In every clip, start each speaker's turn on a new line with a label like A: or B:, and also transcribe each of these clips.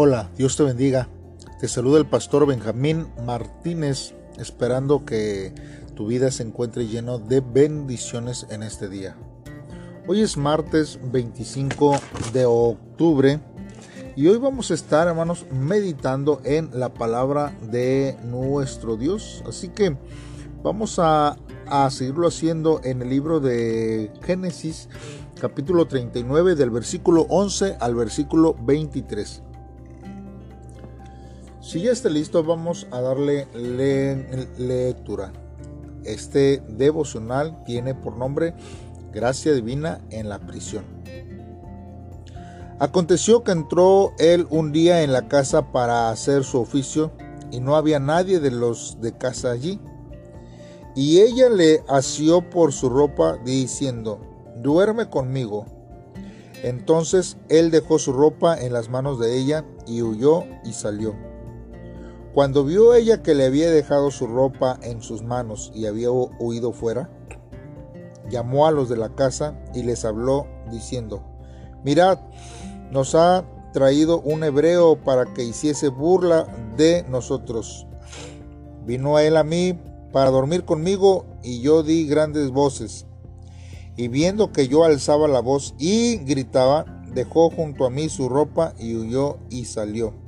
A: Hola, Dios te bendiga. Te saluda el pastor Benjamín Martínez, esperando que tu vida se encuentre lleno de bendiciones en este día. Hoy es martes 25 de octubre y hoy vamos a estar, hermanos, meditando en la palabra de nuestro Dios. Así que vamos a, a seguirlo haciendo en el libro de Génesis, capítulo 39, del versículo 11 al versículo 23. Si ya está listo, vamos a darle lectura. Este devocional tiene por nombre Gracia Divina en la prisión. Aconteció que entró él un día en la casa para hacer su oficio y no había nadie de los de casa allí. Y ella le asió por su ropa diciendo, duerme conmigo. Entonces él dejó su ropa en las manos de ella y huyó y salió. Cuando vio ella que le había dejado su ropa en sus manos y había huido fuera, llamó a los de la casa y les habló diciendo, mirad, nos ha traído un hebreo para que hiciese burla de nosotros. Vino él a mí para dormir conmigo y yo di grandes voces. Y viendo que yo alzaba la voz y gritaba, dejó junto a mí su ropa y huyó y salió.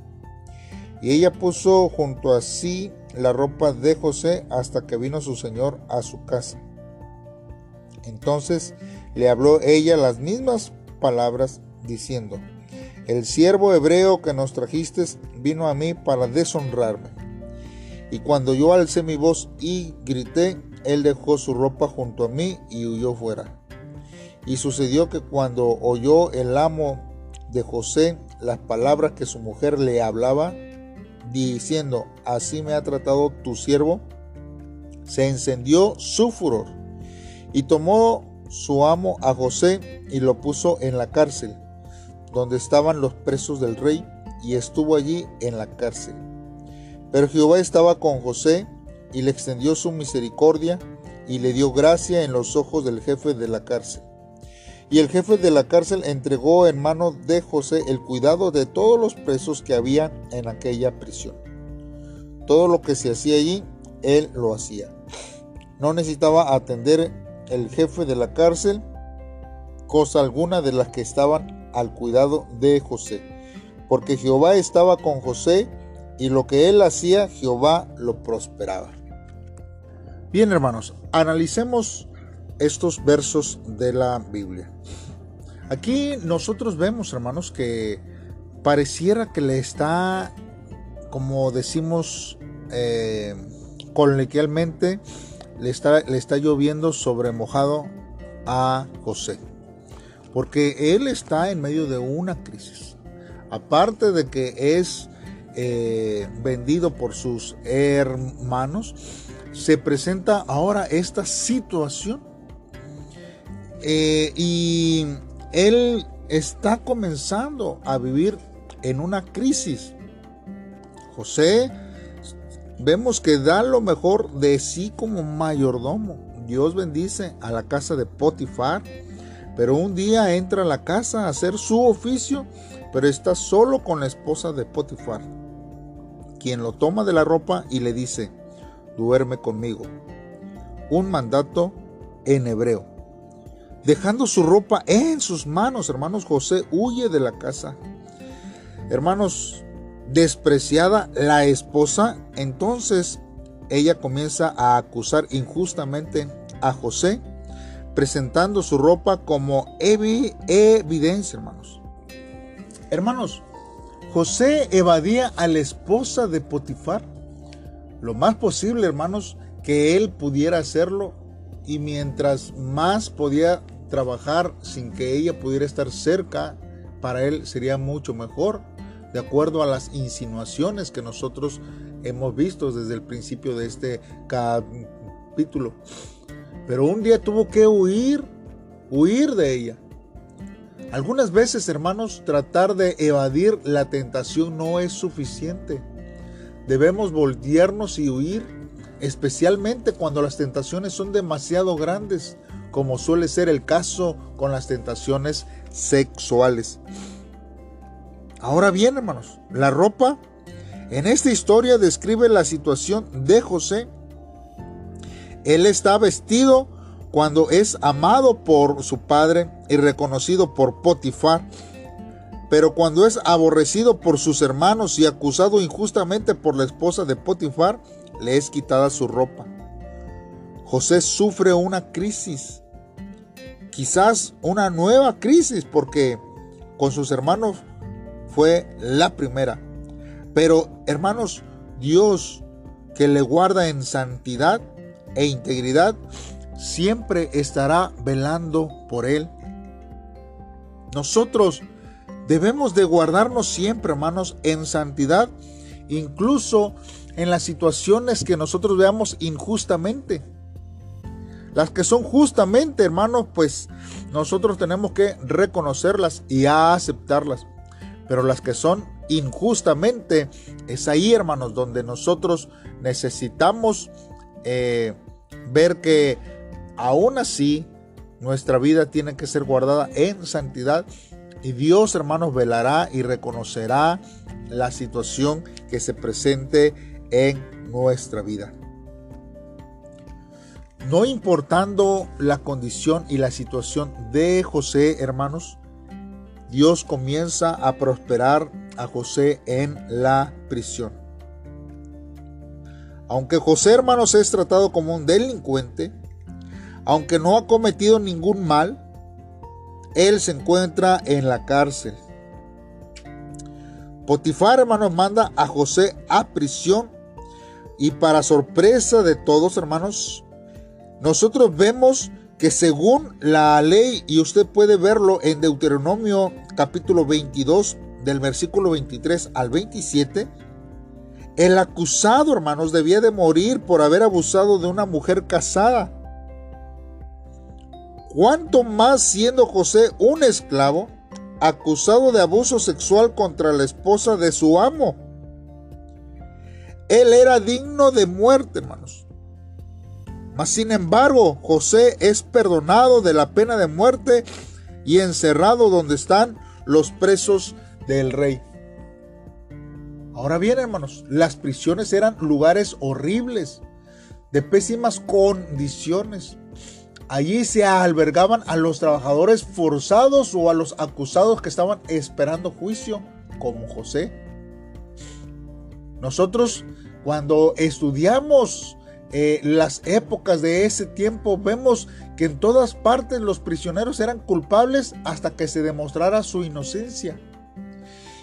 A: Y ella puso junto a sí la ropa de José hasta que vino su señor a su casa. Entonces le habló ella las mismas palabras diciendo, el siervo hebreo que nos trajiste vino a mí para deshonrarme. Y cuando yo alcé mi voz y grité, él dejó su ropa junto a mí y huyó fuera. Y sucedió que cuando oyó el amo de José las palabras que su mujer le hablaba, diciendo, así me ha tratado tu siervo, se encendió su furor y tomó su amo a José y lo puso en la cárcel, donde estaban los presos del rey, y estuvo allí en la cárcel. Pero Jehová estaba con José y le extendió su misericordia y le dio gracia en los ojos del jefe de la cárcel. Y el jefe de la cárcel entregó en manos de José el cuidado de todos los presos que había en aquella prisión. Todo lo que se hacía allí, él lo hacía. No necesitaba atender el jefe de la cárcel cosa alguna de las que estaban al cuidado de José, porque Jehová estaba con José y lo que él hacía, Jehová lo prosperaba. Bien hermanos, analicemos estos versos de la Biblia. Aquí nosotros vemos, hermanos, que pareciera que le está, como decimos eh, coloquialmente, le está, le está lloviendo sobre mojado a José. Porque él está en medio de una crisis. Aparte de que es eh, vendido por sus hermanos, se presenta ahora esta situación eh, y él está comenzando a vivir en una crisis. José, vemos que da lo mejor de sí como mayordomo. Dios bendice a la casa de Potifar, pero un día entra a la casa a hacer su oficio, pero está solo con la esposa de Potifar, quien lo toma de la ropa y le dice, duerme conmigo. Un mandato en hebreo. Dejando su ropa en sus manos, hermanos, José huye de la casa. Hermanos, despreciada la esposa, entonces ella comienza a acusar injustamente a José, presentando su ropa como evidencia, hermanos. Hermanos, José evadía a la esposa de Potifar. Lo más posible, hermanos, que él pudiera hacerlo y mientras más podía trabajar sin que ella pudiera estar cerca, para él sería mucho mejor, de acuerdo a las insinuaciones que nosotros hemos visto desde el principio de este capítulo. Pero un día tuvo que huir, huir de ella. Algunas veces, hermanos, tratar de evadir la tentación no es suficiente. Debemos voltearnos y huir especialmente cuando las tentaciones son demasiado grandes, como suele ser el caso con las tentaciones sexuales. Ahora bien, hermanos, la ropa en esta historia describe la situación de José. Él está vestido cuando es amado por su padre y reconocido por Potifar, pero cuando es aborrecido por sus hermanos y acusado injustamente por la esposa de Potifar, le es quitada su ropa. José sufre una crisis, quizás una nueva crisis, porque con sus hermanos fue la primera. Pero hermanos, Dios que le guarda en santidad e integridad, siempre estará velando por él. Nosotros debemos de guardarnos siempre, hermanos, en santidad, incluso en las situaciones que nosotros veamos injustamente. Las que son justamente, hermanos, pues nosotros tenemos que reconocerlas y aceptarlas. Pero las que son injustamente, es ahí, hermanos, donde nosotros necesitamos eh, ver que aún así nuestra vida tiene que ser guardada en santidad y Dios, hermanos, velará y reconocerá la situación que se presente en nuestra vida. No importando la condición y la situación de José, hermanos, Dios comienza a prosperar a José en la prisión. Aunque José, hermanos, es tratado como un delincuente, aunque no ha cometido ningún mal, él se encuentra en la cárcel. Potifar, hermanos, manda a José a prisión y para sorpresa de todos, hermanos, nosotros vemos que según la ley, y usted puede verlo en Deuteronomio capítulo 22, del versículo 23 al 27, el acusado, hermanos, debía de morir por haber abusado de una mujer casada. ¿Cuánto más siendo José un esclavo acusado de abuso sexual contra la esposa de su amo? Él era digno de muerte, hermanos. Mas sin embargo, José es perdonado de la pena de muerte y encerrado donde están los presos del rey. Ahora bien, hermanos, las prisiones eran lugares horribles, de pésimas condiciones. Allí se albergaban a los trabajadores forzados o a los acusados que estaban esperando juicio, como José. Nosotros, cuando estudiamos eh, las épocas de ese tiempo, vemos que en todas partes los prisioneros eran culpables hasta que se demostrara su inocencia.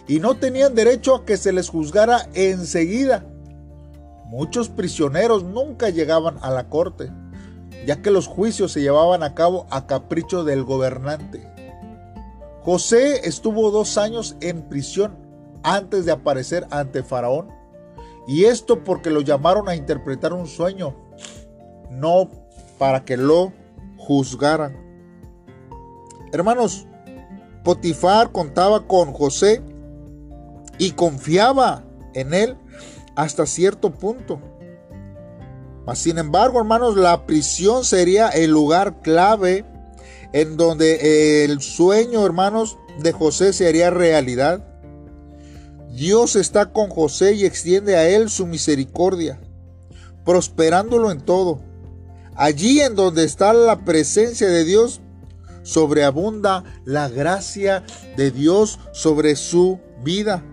A: Y no tenían derecho a que se les juzgara enseguida. Muchos prisioneros nunca llegaban a la corte, ya que los juicios se llevaban a cabo a capricho del gobernante. José estuvo dos años en prisión antes de aparecer ante Faraón y esto porque lo llamaron a interpretar un sueño, no para que lo juzgaran. Hermanos, Potifar contaba con José y confiaba en él hasta cierto punto. Mas sin embargo, hermanos, la prisión sería el lugar clave en donde el sueño, hermanos, de José se haría realidad. Dios está con José y extiende a él su misericordia, prosperándolo en todo. Allí en donde está la presencia de Dios, sobreabunda la gracia de Dios sobre su vida.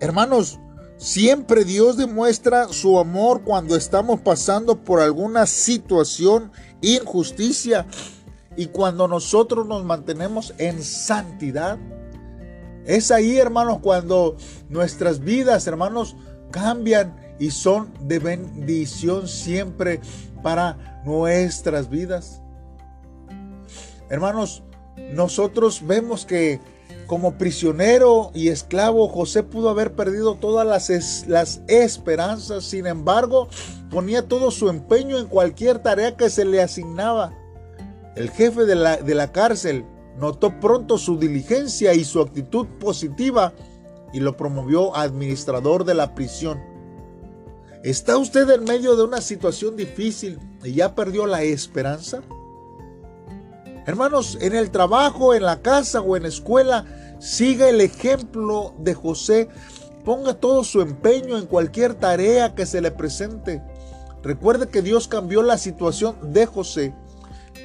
A: Hermanos, siempre Dios demuestra su amor cuando estamos pasando por alguna situación, injusticia, y cuando nosotros nos mantenemos en santidad. Es ahí, hermanos, cuando nuestras vidas, hermanos, cambian y son de bendición siempre para nuestras vidas. Hermanos, nosotros vemos que como prisionero y esclavo, José pudo haber perdido todas las, las, esperanzas, sin embargo, ponía todo su empeño en cualquier tarea que se le asignaba. El jefe de la, de la cárcel Notó pronto su diligencia y su actitud positiva y lo promovió administrador de la prisión. ¿Está usted en medio de una situación difícil y ya perdió la esperanza? Hermanos, en el trabajo, en la casa o en la escuela, siga el ejemplo de José, ponga todo su empeño en cualquier tarea que se le presente. Recuerde que Dios cambió la situación de José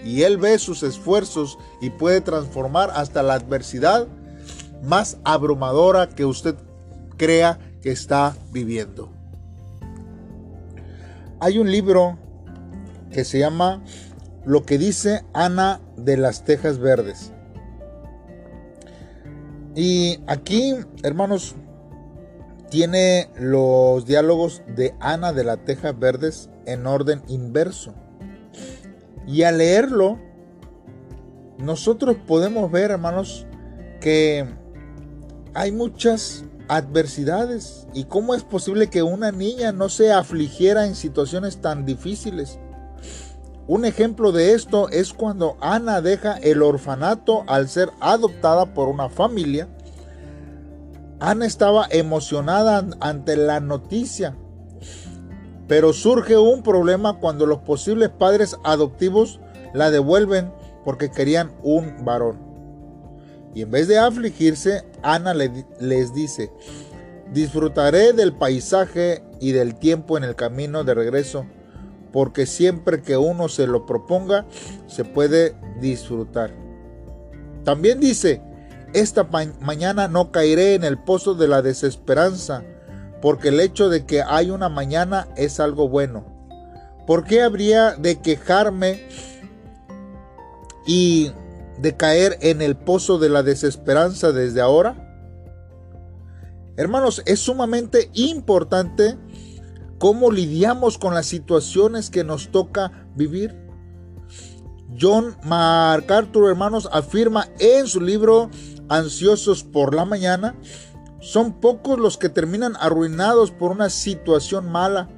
A: y él ve sus esfuerzos y puede transformar hasta la adversidad más abrumadora que usted crea que está viviendo. Hay un libro que se llama Lo que dice Ana de las Tejas Verdes. Y aquí, hermanos, tiene los diálogos de Ana de las Tejas Verdes en orden inverso. Y al leerlo, nosotros podemos ver, hermanos, que hay muchas adversidades y cómo es posible que una niña no se afligiera en situaciones tan difíciles. Un ejemplo de esto es cuando Ana deja el orfanato al ser adoptada por una familia. Ana estaba emocionada ante la noticia pero surge un problema cuando los posibles padres adoptivos la devuelven porque querían un varón. Y en vez de afligirse, Ana les dice, disfrutaré del paisaje y del tiempo en el camino de regreso, porque siempre que uno se lo proponga, se puede disfrutar. También dice, esta mañana no caeré en el pozo de la desesperanza, porque el hecho de que hay una mañana es algo bueno. ¿Por qué habría de quejarme y de caer en el pozo de la desesperanza desde ahora? Hermanos, es sumamente importante cómo lidiamos con las situaciones que nos toca vivir. John MacArthur, hermanos, afirma en su libro Ansiosos por la Mañana son pocos los que terminan arruinados por una situación mala,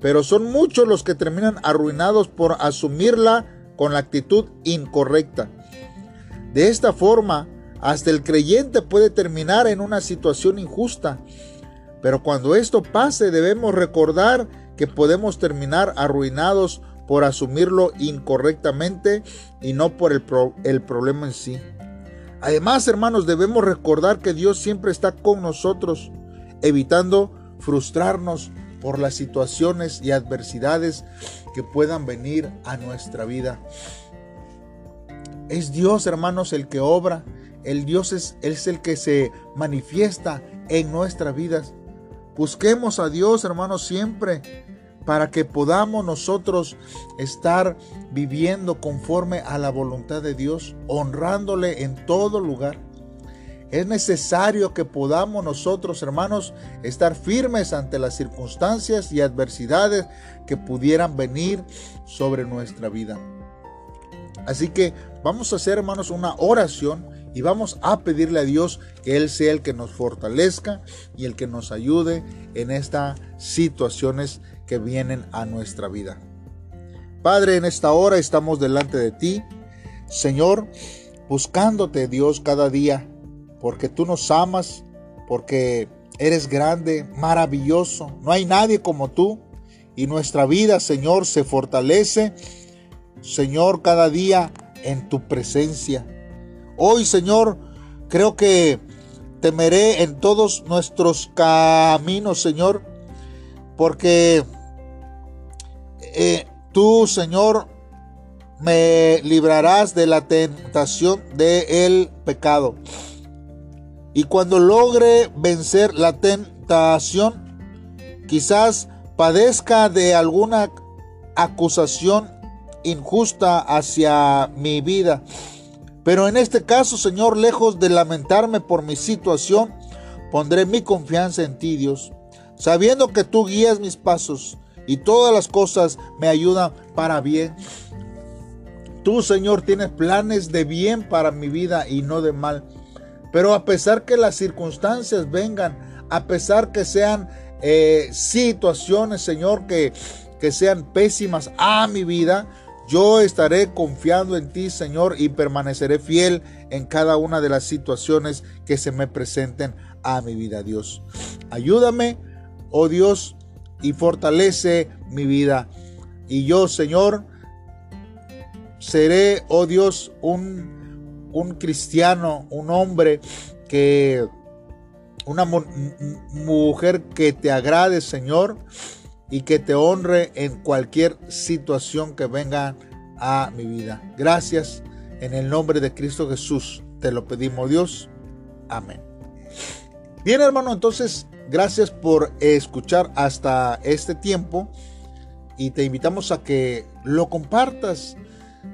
A: pero son muchos los que terminan arruinados por asumirla con la actitud incorrecta. De esta forma, hasta el creyente puede terminar en una situación injusta, pero cuando esto pase debemos recordar que podemos terminar arruinados por asumirlo incorrectamente y no por el, el problema en sí. Además, hermanos, debemos recordar que Dios siempre está con nosotros, evitando frustrarnos por las situaciones y adversidades que puedan venir a nuestra vida. Es Dios, hermanos, el que obra. El Dios es, es el que se manifiesta en nuestras vidas. Busquemos a Dios, hermanos, siempre para que podamos nosotros estar viviendo conforme a la voluntad de Dios, honrándole en todo lugar. Es necesario que podamos nosotros, hermanos, estar firmes ante las circunstancias y adversidades que pudieran venir sobre nuestra vida. Así que vamos a hacer, hermanos, una oración y vamos a pedirle a Dios que Él sea el que nos fortalezca y el que nos ayude en estas situaciones que vienen a nuestra vida. Padre, en esta hora estamos delante de ti, Señor, buscándote Dios cada día, porque tú nos amas, porque eres grande, maravilloso, no hay nadie como tú, y nuestra vida, Señor, se fortalece, Señor, cada día en tu presencia. Hoy, Señor, creo que temeré en todos nuestros caminos, Señor, porque eh, tú, Señor, me librarás de la tentación del pecado. Y cuando logre vencer la tentación, quizás padezca de alguna acusación injusta hacia mi vida. Pero en este caso, Señor, lejos de lamentarme por mi situación, pondré mi confianza en ti, Dios sabiendo que tú guías mis pasos y todas las cosas me ayudan para bien. Tú, Señor, tienes planes de bien para mi vida y no de mal. Pero a pesar que las circunstancias vengan, a pesar que sean eh, situaciones, Señor, que, que sean pésimas a mi vida, yo estaré confiando en ti, Señor, y permaneceré fiel en cada una de las situaciones que se me presenten a mi vida, Dios. Ayúdame oh Dios, y fortalece mi vida. Y yo, Señor, seré, oh Dios, un, un cristiano, un hombre que una mujer que te agrade, Señor, y que te honre en cualquier situación que venga a mi vida. Gracias en el nombre de Cristo Jesús. Te lo pedimos, Dios. Amén. Bien, hermano, entonces, gracias por escuchar hasta este tiempo y te invitamos a que lo compartas.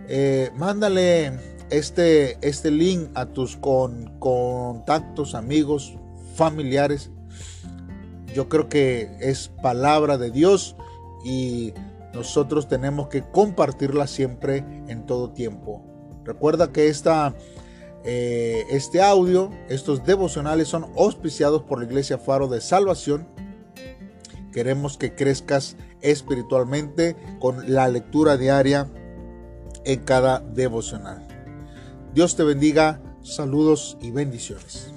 A: Eh, mándale este, este link a tus con, contactos, amigos, familiares. Yo creo que es palabra de Dios y nosotros tenemos que compartirla siempre en todo tiempo. Recuerda que esta, eh, este audio, estos devocionales son auspiciados por la Iglesia Faro de Salvación. Queremos que crezcas espiritualmente con la lectura diaria en cada devocional. Dios te bendiga, saludos y bendiciones.